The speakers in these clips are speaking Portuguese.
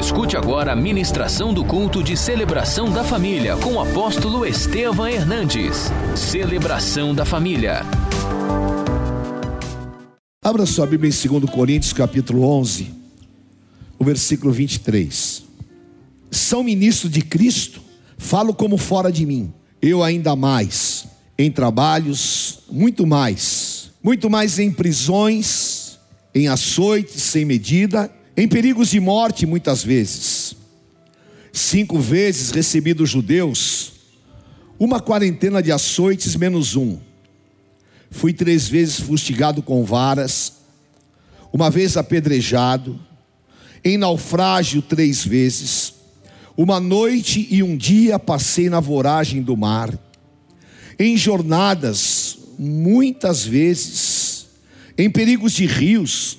Escute agora a ministração do culto de celebração da família com o apóstolo Estevam Hernandes. Celebração da família. Abra sua Bíblia em 2 Coríntios, capítulo 11, o versículo 23. São ministro de Cristo, falo como fora de mim, eu ainda mais, em trabalhos, muito mais, muito mais em prisões, em açoites sem medida, em perigos de morte muitas vezes. Cinco vezes recebi dos judeus uma quarentena de açoites menos um. Fui três vezes fustigado com varas, uma vez apedrejado, em naufrágio três vezes. Uma noite e um dia passei na voragem do mar, em jornadas, muitas vezes, em perigos de rios,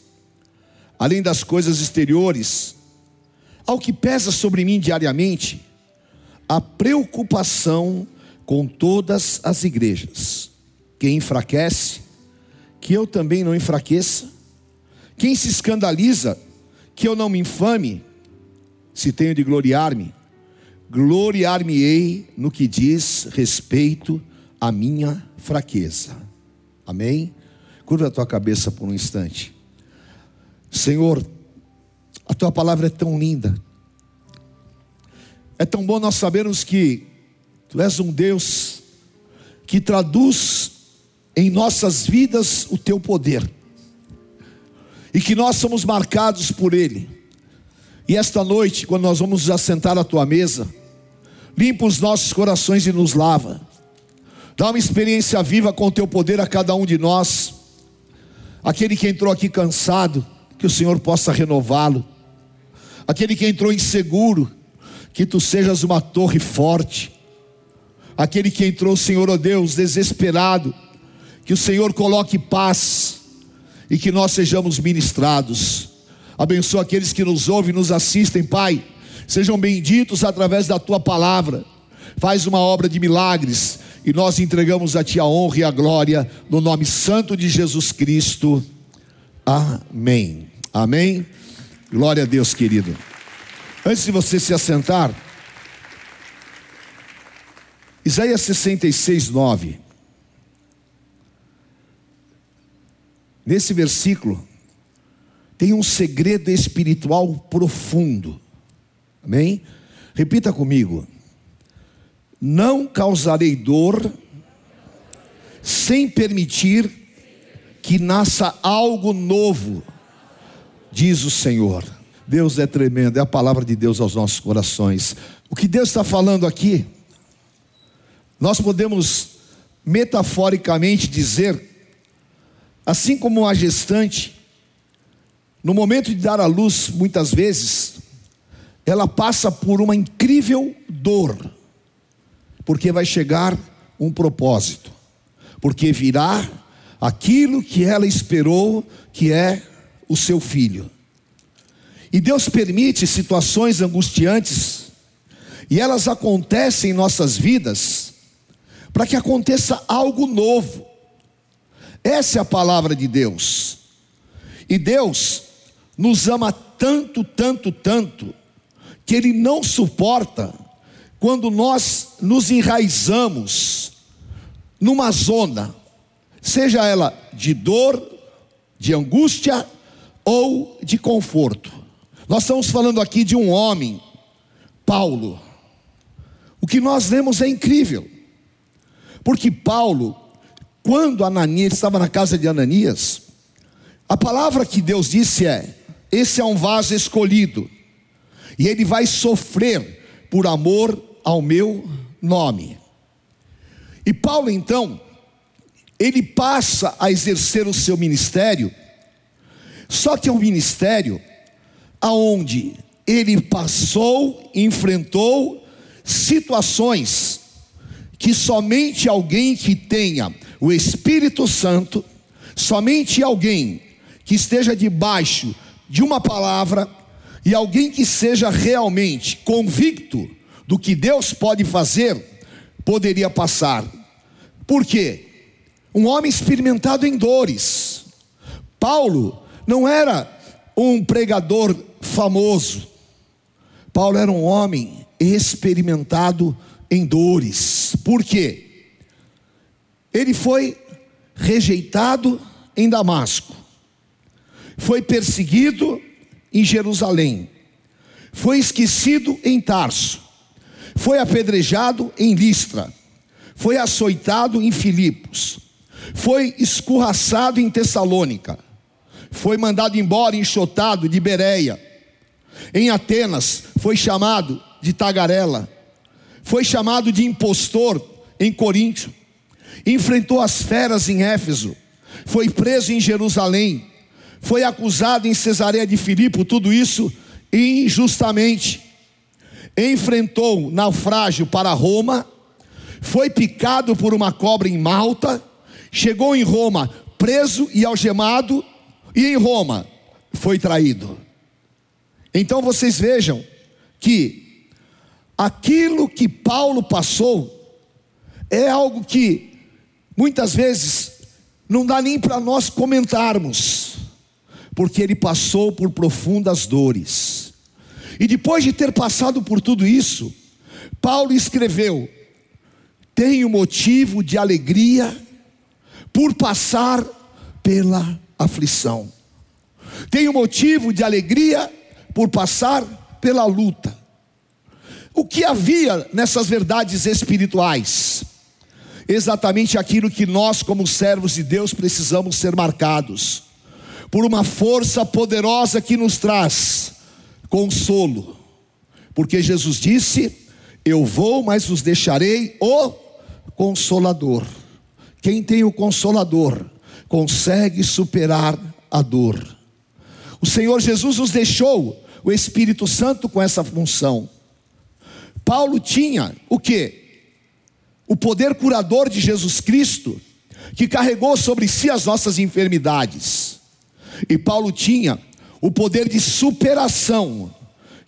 Além das coisas exteriores, ao que pesa sobre mim diariamente, a preocupação com todas as igrejas quem enfraquece, que eu também não enfraqueça. Quem se escandaliza, que eu não me infame. Se tenho de gloriar-me, gloriar-me-ei no que diz respeito à minha fraqueza. Amém? Curva a tua cabeça por um instante. Senhor, a tua palavra é tão linda. É tão bom nós sabermos que tu és um Deus que traduz em nossas vidas o teu poder, e que nós somos marcados por Ele. E esta noite, quando nós vamos nos assentar à tua mesa, limpa os nossos corações e nos lava, dá uma experiência viva com o teu poder a cada um de nós. Aquele que entrou aqui cansado, que o Senhor possa renová-lo. Aquele que entrou inseguro, que tu sejas uma torre forte. Aquele que entrou, Senhor, ó oh Deus, desesperado, que o Senhor coloque paz e que nós sejamos ministrados. Abençoa aqueles que nos ouvem e nos assistem, Pai. Sejam benditos através da tua palavra. Faz uma obra de milagres e nós entregamos a ti a honra e a glória no nome santo de Jesus Cristo. Amém. Amém. Glória a Deus, querido. Antes de você se assentar, Isaías 66, 9. Nesse versículo, tem um segredo espiritual profundo. Amém? Repita comigo. Não causarei dor sem permitir que nasça algo novo, diz o Senhor. Deus é tremendo, é a palavra de Deus aos nossos corações. O que Deus está falando aqui, nós podemos metaforicamente dizer Assim como a gestante, no momento de dar à luz, muitas vezes, ela passa por uma incrível dor, porque vai chegar um propósito, porque virá aquilo que ela esperou, que é o seu filho. E Deus permite situações angustiantes, e elas acontecem em nossas vidas, para que aconteça algo novo essa é a palavra de Deus. E Deus nos ama tanto, tanto, tanto, que Ele não suporta quando nós nos enraizamos numa zona, seja ela de dor, de angústia ou de conforto. Nós estamos falando aqui de um homem, Paulo. O que nós vemos é incrível, porque Paulo quando Ananias estava na casa de Ananias, a palavra que Deus disse é: esse é um vaso escolhido, e ele vai sofrer por amor ao meu nome. E Paulo então, ele passa a exercer o seu ministério, só que é um ministério aonde ele passou, enfrentou situações que somente alguém que tenha o Espírito Santo, somente alguém que esteja debaixo de uma palavra e alguém que seja realmente convicto do que Deus pode fazer, poderia passar. Por quê? Um homem experimentado em dores. Paulo não era um pregador famoso. Paulo era um homem experimentado em dores. Por quê? Ele foi rejeitado em Damasco, foi perseguido em Jerusalém, foi esquecido em Tarso, foi apedrejado em Listra, foi açoitado em Filipos, foi escorraçado em Tessalônica, foi mandado embora enxotado de Bereia. Em Atenas foi chamado de tagarela, foi chamado de impostor em Coríntio, enfrentou as feras em Éfeso, foi preso em Jerusalém, foi acusado em Cesareia de Filipe, tudo isso injustamente. Enfrentou naufrágio para Roma, foi picado por uma cobra em Malta, chegou em Roma preso e algemado, e em Roma foi traído. Então vocês vejam que aquilo que Paulo passou é algo que muitas vezes não dá nem para nós comentarmos, porque ele passou por profundas dores. E depois de ter passado por tudo isso, Paulo escreveu: Tenho motivo de alegria por passar pela aflição. Tenho motivo de alegria por passar pela luta. O que havia nessas verdades espirituais? Exatamente aquilo que nós, como servos de Deus, precisamos ser marcados por uma força poderosa que nos traz consolo, porque Jesus disse: Eu vou, mas vos deixarei o Consolador. Quem tem o Consolador consegue superar a dor. O Senhor Jesus nos deixou o Espírito Santo com essa função. Paulo tinha o que? O poder curador de Jesus Cristo, que carregou sobre si as nossas enfermidades. E Paulo tinha o poder de superação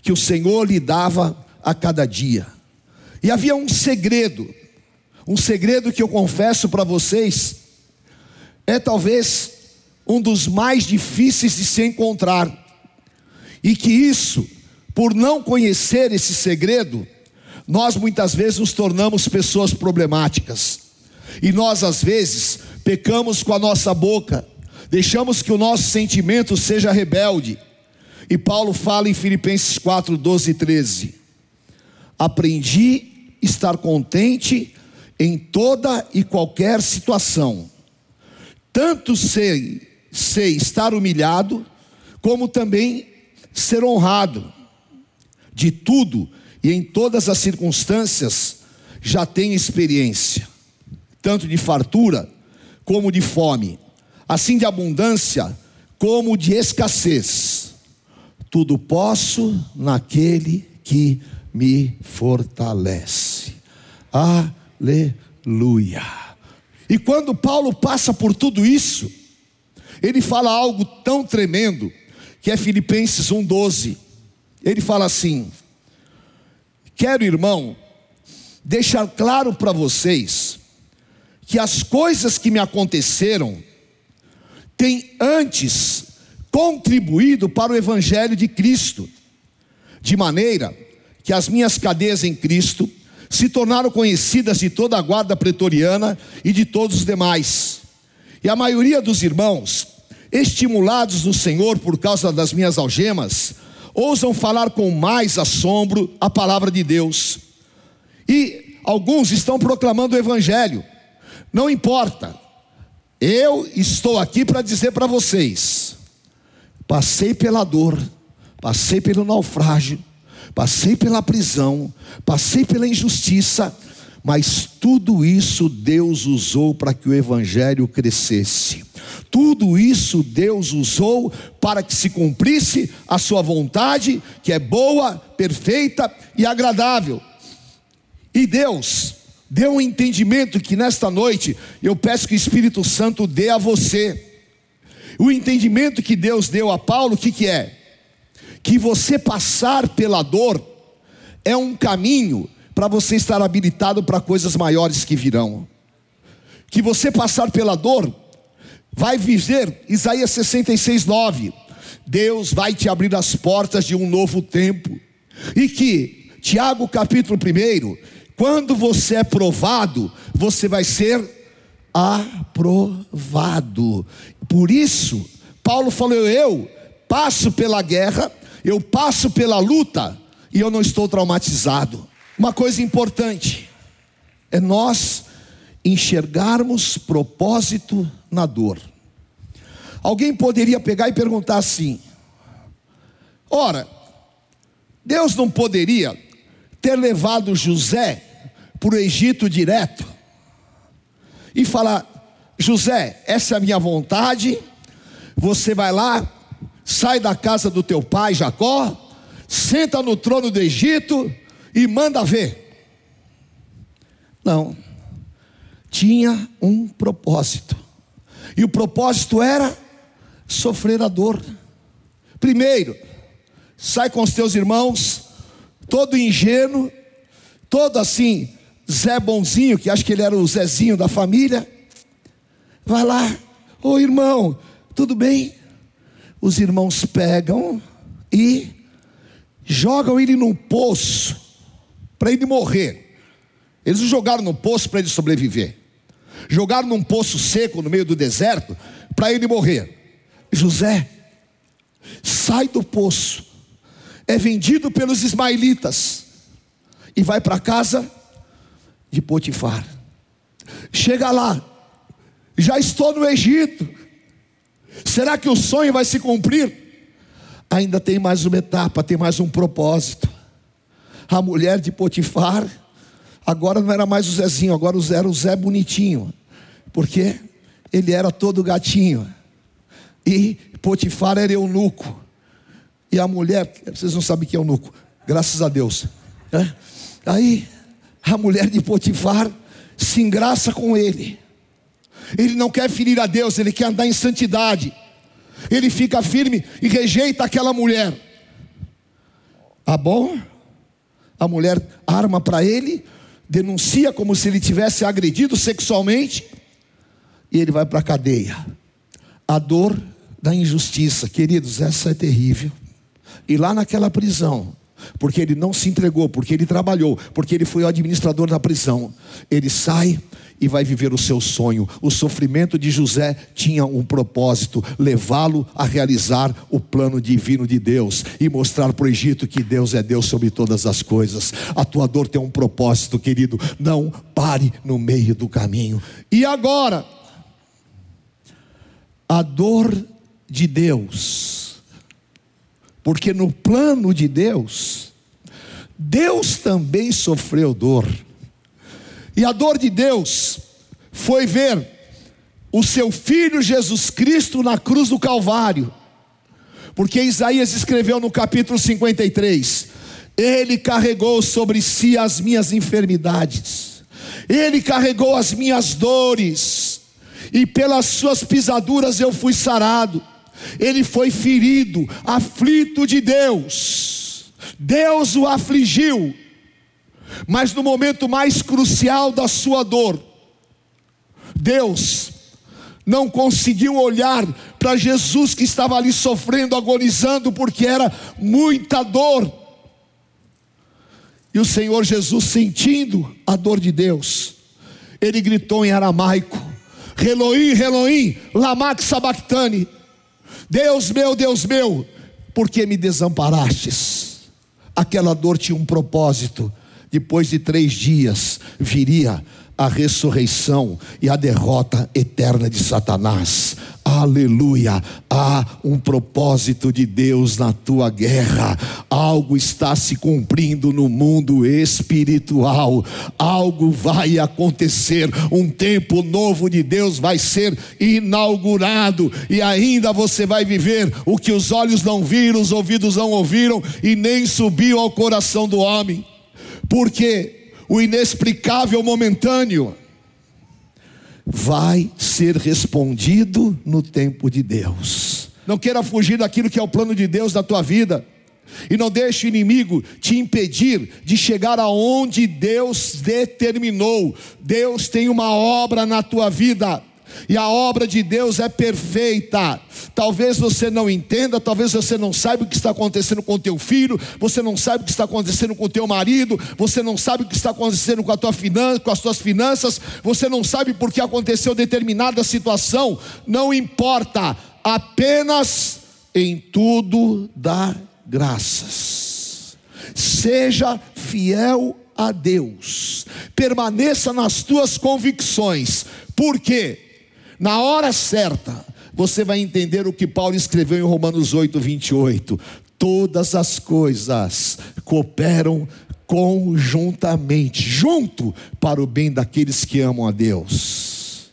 que o Senhor lhe dava a cada dia. E havia um segredo, um segredo que eu confesso para vocês, é talvez um dos mais difíceis de se encontrar. E que isso, por não conhecer esse segredo, nós muitas vezes nos tornamos pessoas problemáticas. E nós às vezes pecamos com a nossa boca, deixamos que o nosso sentimento seja rebelde. E Paulo fala em Filipenses 4, 12 e 13: Aprendi estar contente em toda e qualquer situação tanto sei, sei estar humilhado, como também ser honrado. De tudo e em todas as circunstâncias já tenho experiência, tanto de fartura como de fome, assim de abundância como de escassez. Tudo posso naquele que me fortalece. Aleluia. E quando Paulo passa por tudo isso, ele fala algo tão tremendo, que é Filipenses 1,12. Ele fala assim: Quero, irmão, deixar claro para vocês, que as coisas que me aconteceram, têm antes contribuído para o Evangelho de Cristo, de maneira que as minhas cadeias em Cristo se tornaram conhecidas de toda a guarda pretoriana e de todos os demais. E a maioria dos irmãos, estimulados no Senhor por causa das minhas algemas, ousam falar com mais assombro a palavra de Deus. E alguns estão proclamando o Evangelho. Não importa, eu estou aqui para dizer para vocês: passei pela dor, passei pelo naufrágio, passei pela prisão, passei pela injustiça, Mas tudo isso Deus usou para que o evangelho crescesse. Tudo isso Deus usou para que se cumprisse a sua vontade, que é boa, perfeita e agradável. E Deus deu um entendimento que nesta noite eu peço que o Espírito Santo dê a você. O entendimento que Deus deu a Paulo, o que, que é? Que você passar pela dor é um caminho para você estar habilitado para coisas maiores que virão. Que você passar pela dor, vai viver, Isaías 66, 9. Deus vai te abrir as portas de um novo tempo. E que, Tiago capítulo 1, quando você é provado, você vai ser aprovado. Por isso, Paulo falou: Eu passo pela guerra, eu passo pela luta, e eu não estou traumatizado. Uma coisa importante é nós enxergarmos propósito na dor. Alguém poderia pegar e perguntar assim: ora, Deus não poderia ter levado José para o Egito direto e falar: José, essa é a minha vontade, você vai lá, sai da casa do teu pai Jacó, senta no trono do Egito e manda ver. Não, tinha um propósito, e o propósito era sofrer a dor. Primeiro, sai com os teus irmãos, todo ingênuo, todo assim, Zé Bonzinho, que acho que ele era o Zezinho da família, vai lá, ô irmão, tudo bem? Os irmãos pegam e jogam ele num poço para ele morrer. Eles o jogaram no poço para ele sobreviver. Jogaram num poço seco no meio do deserto para ele morrer. José sai do poço, é vendido pelos ismaelitas e vai para casa de Potifar. Chega lá, já estou no Egito. Será que o sonho vai se cumprir? Ainda tem mais uma etapa, tem mais um propósito. A mulher de Potifar, agora não era mais o Zezinho, agora era o Zé Bonitinho, porque ele era todo gatinho, e Potifar era eunuco, e a mulher, vocês não sabem que é eunuco, graças a Deus, é? aí a mulher de Potifar se engraça com ele, ele não quer ferir a Deus, ele quer andar em santidade, ele fica firme e rejeita aquela mulher. Tá bom? a mulher arma para ele, denuncia como se ele tivesse agredido sexualmente, e ele vai para a cadeia. A dor da injustiça, queridos, essa é terrível. E lá naquela prisão, porque ele não se entregou, porque ele trabalhou, porque ele foi o administrador da prisão, ele sai e vai viver o seu sonho. O sofrimento de José tinha um propósito: levá-lo a realizar o plano divino de Deus e mostrar para o Egito que Deus é Deus sobre todas as coisas. A tua dor tem um propósito, querido. Não pare no meio do caminho. E agora, a dor de Deus, porque no plano de Deus, Deus também sofreu dor. E a dor de Deus foi ver o seu filho Jesus Cristo na cruz do Calvário. Porque Isaías escreveu no capítulo 53: Ele carregou sobre si as minhas enfermidades, Ele carregou as minhas dores, e pelas suas pisaduras eu fui sarado. Ele foi ferido, aflito de Deus, Deus o afligiu mas no momento mais crucial da sua dor, Deus não conseguiu olhar para Jesus que estava ali sofrendo, agonizando, porque era muita dor. E o Senhor Jesus, sentindo a dor de Deus, ele gritou em aramaico: Reloim, Reloim, Lamax sabactani. Deus meu, Deus meu, por que me desamparastes? Aquela dor tinha um propósito depois de três dias, viria a ressurreição e a derrota eterna de Satanás. Aleluia. Há um propósito de Deus na tua guerra. Algo está se cumprindo no mundo espiritual. Algo vai acontecer. Um tempo novo de Deus vai ser inaugurado. E ainda você vai viver o que os olhos não viram, os ouvidos não ouviram e nem subiu ao coração do homem. Porque o inexplicável momentâneo vai ser respondido no tempo de Deus. Não queira fugir daquilo que é o plano de Deus na tua vida. E não deixe o inimigo te impedir de chegar aonde Deus determinou. Deus tem uma obra na tua vida. E a obra de Deus é perfeita. Talvez você não entenda, talvez você não saiba o que está acontecendo com teu filho, você não sabe o que está acontecendo com teu marido, você não sabe o que está acontecendo com, a tua finança, com as tuas finanças, você não sabe por que aconteceu determinada situação. Não importa, apenas em tudo dá graças. Seja fiel a Deus, permaneça nas tuas convicções, por quê? Na hora certa, você vai entender o que Paulo escreveu em Romanos 8, 28. Todas as coisas cooperam conjuntamente, junto, para o bem daqueles que amam a Deus.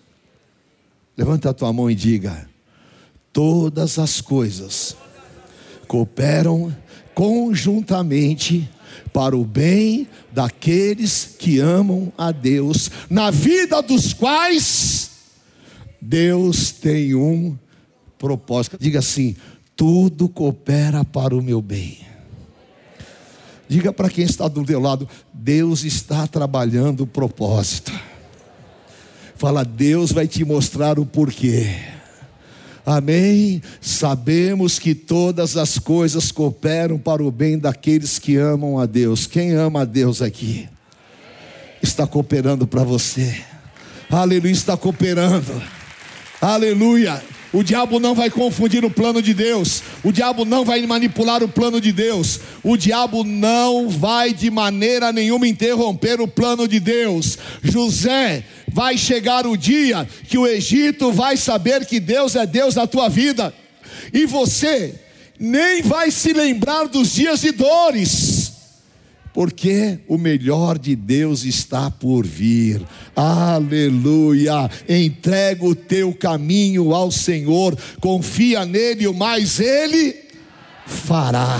Levanta a tua mão e diga: Todas as coisas cooperam conjuntamente para o bem daqueles que amam a Deus, na vida dos quais Deus tem um propósito. Diga assim: tudo coopera para o meu bem. Diga para quem está do teu lado: Deus está trabalhando o propósito. Fala, Deus vai te mostrar o porquê. Amém? Sabemos que todas as coisas cooperam para o bem daqueles que amam a Deus. Quem ama a Deus aqui? Está cooperando para você. Aleluia, está cooperando. Aleluia. O diabo não vai confundir o plano de Deus. O diabo não vai manipular o plano de Deus. O diabo não vai de maneira nenhuma interromper o plano de Deus. José, vai chegar o dia que o Egito vai saber que Deus é Deus na tua vida. E você nem vai se lembrar dos dias de dores porque o melhor de Deus está por vir. Aleluia! Entrega o teu caminho ao Senhor, confia nele, o mais ele fará.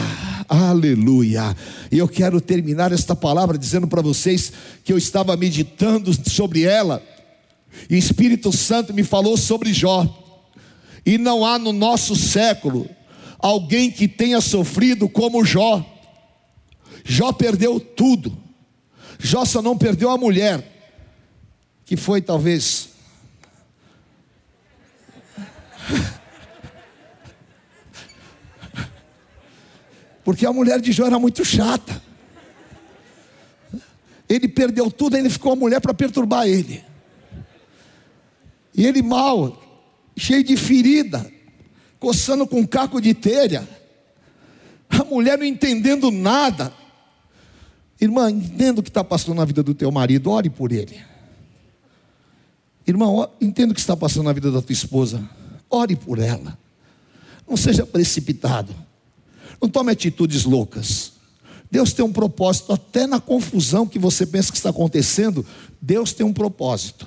Aleluia! E eu quero terminar esta palavra dizendo para vocês que eu estava meditando sobre ela, e o Espírito Santo me falou sobre Jó. E não há no nosso século alguém que tenha sofrido como Jó Jó perdeu tudo. Jó só não perdeu a mulher, que foi talvez. Porque a mulher de Jó era muito chata. Ele perdeu tudo, ainda ficou a mulher para perturbar ele. E ele mal, cheio de ferida, coçando com um caco de telha. A mulher não entendendo nada. Irmã, entenda o que está passando na vida do teu marido, ore por ele. Irmão, entenda o que está passando na vida da tua esposa, ore por ela. Não seja precipitado, não tome atitudes loucas. Deus tem um propósito, até na confusão que você pensa que está acontecendo, Deus tem um propósito.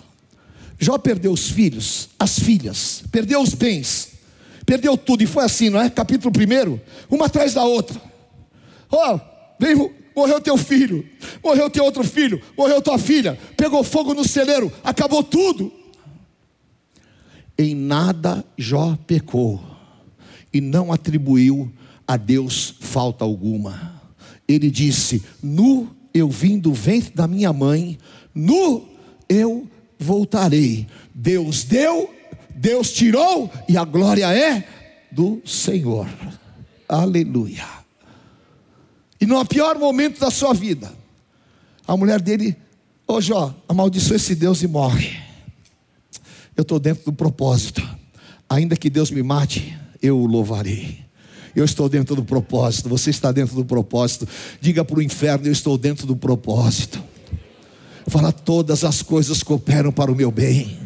Jó perdeu os filhos, as filhas, perdeu os bens, perdeu tudo, e foi assim, não é? Capítulo 1, uma atrás da outra. Ó, oh, veio morreu teu filho, morreu teu outro filho, morreu tua filha, pegou fogo no celeiro, acabou tudo. Em nada Jó pecou e não atribuiu a Deus falta alguma. Ele disse: Nu eu vim do ventre da minha mãe, nu eu voltarei. Deus deu, Deus tirou e a glória é do Senhor. Aleluia. E no pior momento da sua vida, a mulher dele, ô oh Jó, amaldiçoa esse Deus e morre. Eu estou dentro do propósito. Ainda que Deus me mate, eu o louvarei. Eu estou dentro do propósito, você está dentro do propósito. Diga para o inferno: Eu estou dentro do propósito. Fala, todas as coisas cooperam para o meu bem.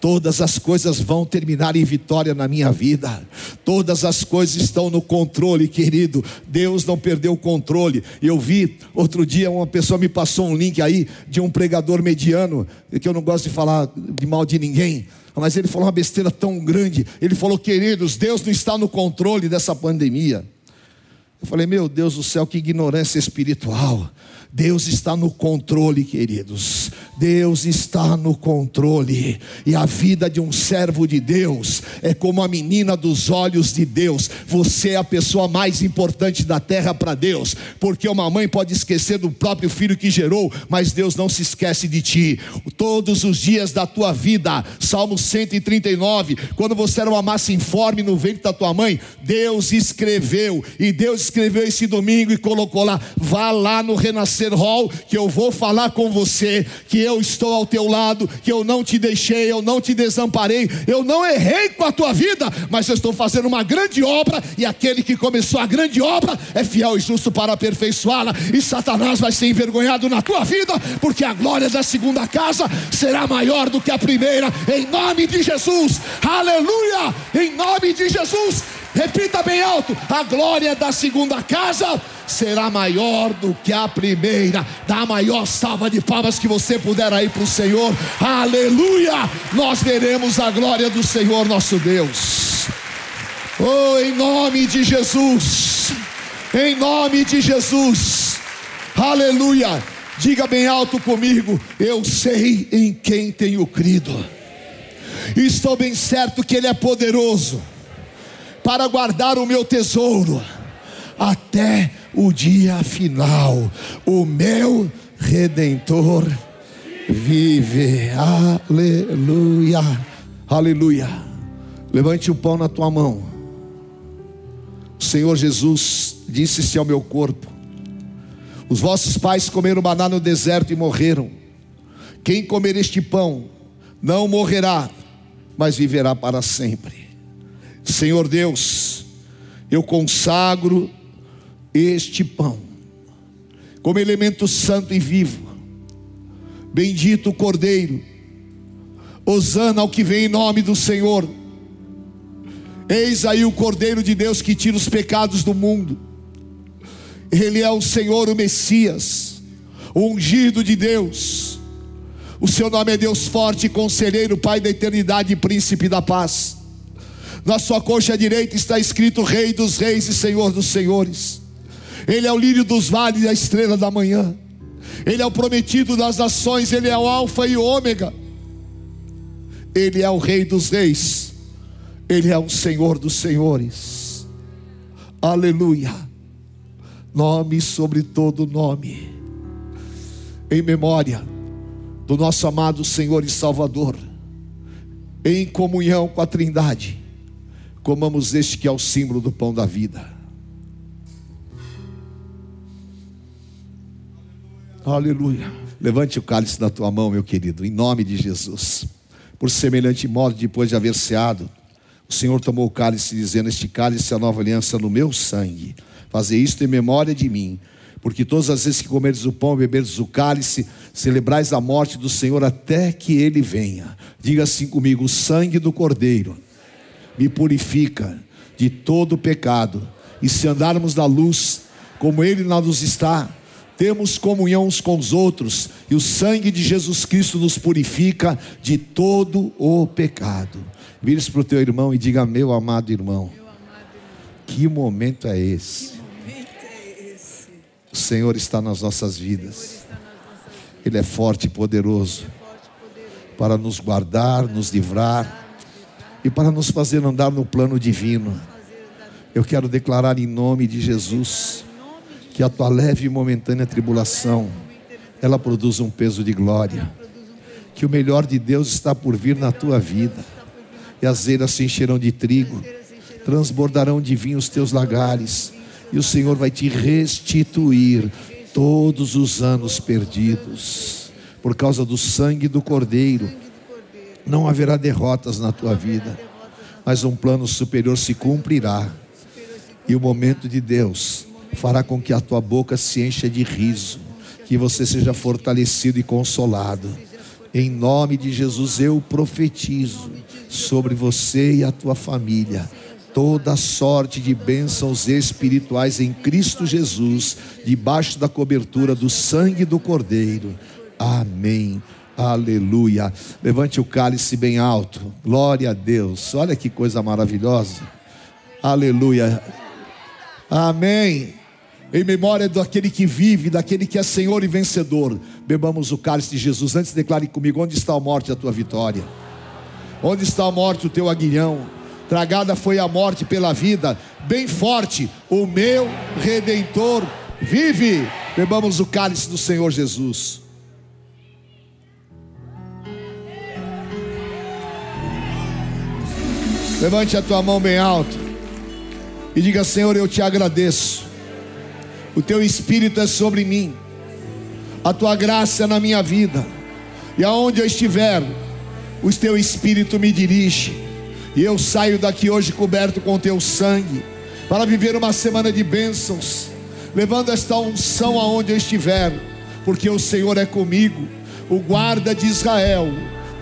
Todas as coisas vão terminar em vitória na minha vida. Todas as coisas estão no controle, querido. Deus não perdeu o controle. Eu vi outro dia uma pessoa me passou um link aí de um pregador mediano, que eu não gosto de falar de mal de ninguém, mas ele falou uma besteira tão grande. Ele falou: "Queridos, Deus não está no controle dessa pandemia". Eu falei: "Meu Deus do céu, que ignorância espiritual". Deus está no controle, queridos. Deus está no controle. E a vida de um servo de Deus é como a menina dos olhos de Deus. Você é a pessoa mais importante da terra para Deus, porque uma mãe pode esquecer do próprio filho que gerou, mas Deus não se esquece de ti. Todos os dias da tua vida, Salmo 139, quando você era uma massa informe no ventre da tua mãe, Deus escreveu, e Deus escreveu esse domingo e colocou lá: vá lá no renascer Hall, que eu vou falar com você, que eu estou ao teu lado, que eu não te deixei, eu não te desamparei, eu não errei com a tua vida, mas eu estou fazendo uma grande obra, e aquele que começou a grande obra é fiel e justo para aperfeiçoá-la, e Satanás vai ser envergonhado na tua vida, porque a glória da segunda casa será maior do que a primeira, em nome de Jesus, aleluia, em nome de Jesus. Repita bem alto: a glória da segunda casa será maior do que a primeira. Dá a maior salva de palmas que você puder aí para o Senhor. Aleluia! Nós veremos a glória do Senhor nosso Deus. Oh, em nome de Jesus. Em nome de Jesus. Aleluia. Diga bem alto comigo: Eu sei em quem tenho crido. Estou bem certo que Ele é poderoso para guardar o meu tesouro até o dia final. O meu redentor vive. Aleluia. Aleluia. Levante o pão na tua mão. O Senhor Jesus disse-se ao meu corpo: Os vossos pais comeram maná no deserto e morreram. Quem comer este pão não morrerá, mas viverá para sempre. Senhor Deus, eu consagro este pão como elemento santo e vivo. Bendito o Cordeiro, Osana ao que vem em nome do Senhor. Eis aí o Cordeiro de Deus que tira os pecados do mundo. Ele é o Senhor, o Messias, o ungido de Deus. O seu nome é Deus forte, conselheiro, Pai da eternidade e príncipe da paz. Na sua coxa direita está escrito Rei dos Reis e Senhor dos Senhores. Ele é o lírio dos vales e a estrela da manhã. Ele é o prometido das nações, ele é o Alfa e o Ômega. Ele é o Rei dos Reis. Ele é o Senhor dos Senhores. Aleluia. Nome sobre todo nome. Em memória do nosso amado Senhor e Salvador. Em comunhão com a Trindade comamos este que é o símbolo do pão da vida. Aleluia. Levante o cálice na tua mão, meu querido, em nome de Jesus. Por semelhante modo, depois de haver ceado, o Senhor tomou o cálice, dizendo: Este cálice é a nova aliança no meu sangue. Fazer isto em memória de mim. Porque todas as vezes que comerdes o pão e beberdes o cálice, celebrais a morte do Senhor até que ele venha. Diga assim comigo: o sangue do Cordeiro me purifica de todo pecado. E se andarmos na luz, como Ele na luz está, temos comunhão uns com os outros, e o sangue de Jesus Cristo nos purifica de todo o pecado. Vire-se para o teu irmão e diga: Meu amado irmão, que momento é esse? O Senhor está nas nossas vidas, Ele é forte e poderoso para nos guardar, nos livrar e para nos fazer andar no plano divino. Eu quero declarar em nome de Jesus que a tua leve e momentânea tribulação ela produz um peso de glória. Que o melhor de Deus está por vir na tua vida. E as eiras se encherão de trigo, transbordarão de vinho os teus lagares, e o Senhor vai te restituir todos os anos perdidos, por causa do sangue do Cordeiro não haverá derrotas na tua vida, mas um plano superior se cumprirá. E o momento de Deus fará com que a tua boca se encha de riso, que você seja fortalecido e consolado. Em nome de Jesus, eu profetizo sobre você e a tua família toda sorte de bênçãos espirituais em Cristo Jesus, debaixo da cobertura do sangue do Cordeiro. Amém. Aleluia. Levante o cálice bem alto. Glória a Deus. Olha que coisa maravilhosa. Aleluia. Amém. Em memória daquele que vive, daquele que é Senhor e vencedor, bebamos o cálice de Jesus. Antes, declare comigo: onde está a morte, a tua vitória? Onde está a morte, o teu aguilhão? Tragada foi a morte pela vida, bem forte, o meu redentor vive. Bebamos o cálice do Senhor Jesus. Levante a tua mão bem alto e diga: Senhor, eu te agradeço. O teu espírito é sobre mim, a tua graça é na minha vida, e aonde eu estiver, o teu espírito me dirige. E eu saio daqui hoje coberto com teu sangue, para viver uma semana de bênçãos, levando esta unção aonde eu estiver, porque o Senhor é comigo, o guarda de Israel,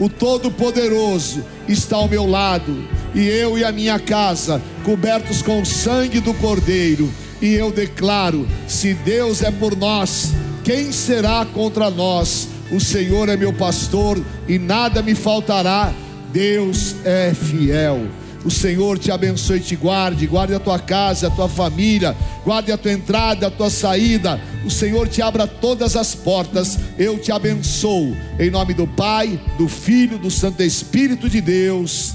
o Todo-Poderoso está ao meu lado, e eu e a minha casa, cobertos com o sangue do Cordeiro, e eu declaro: se Deus é por nós, quem será contra nós? O Senhor é meu pastor e nada me faltará Deus é fiel. O Senhor te abençoe e te guarde, guarde a tua casa, a tua família, guarde a tua entrada, a tua saída. O Senhor te abra todas as portas. Eu te abençoo. Em nome do Pai, do Filho, do Santo Espírito de Deus.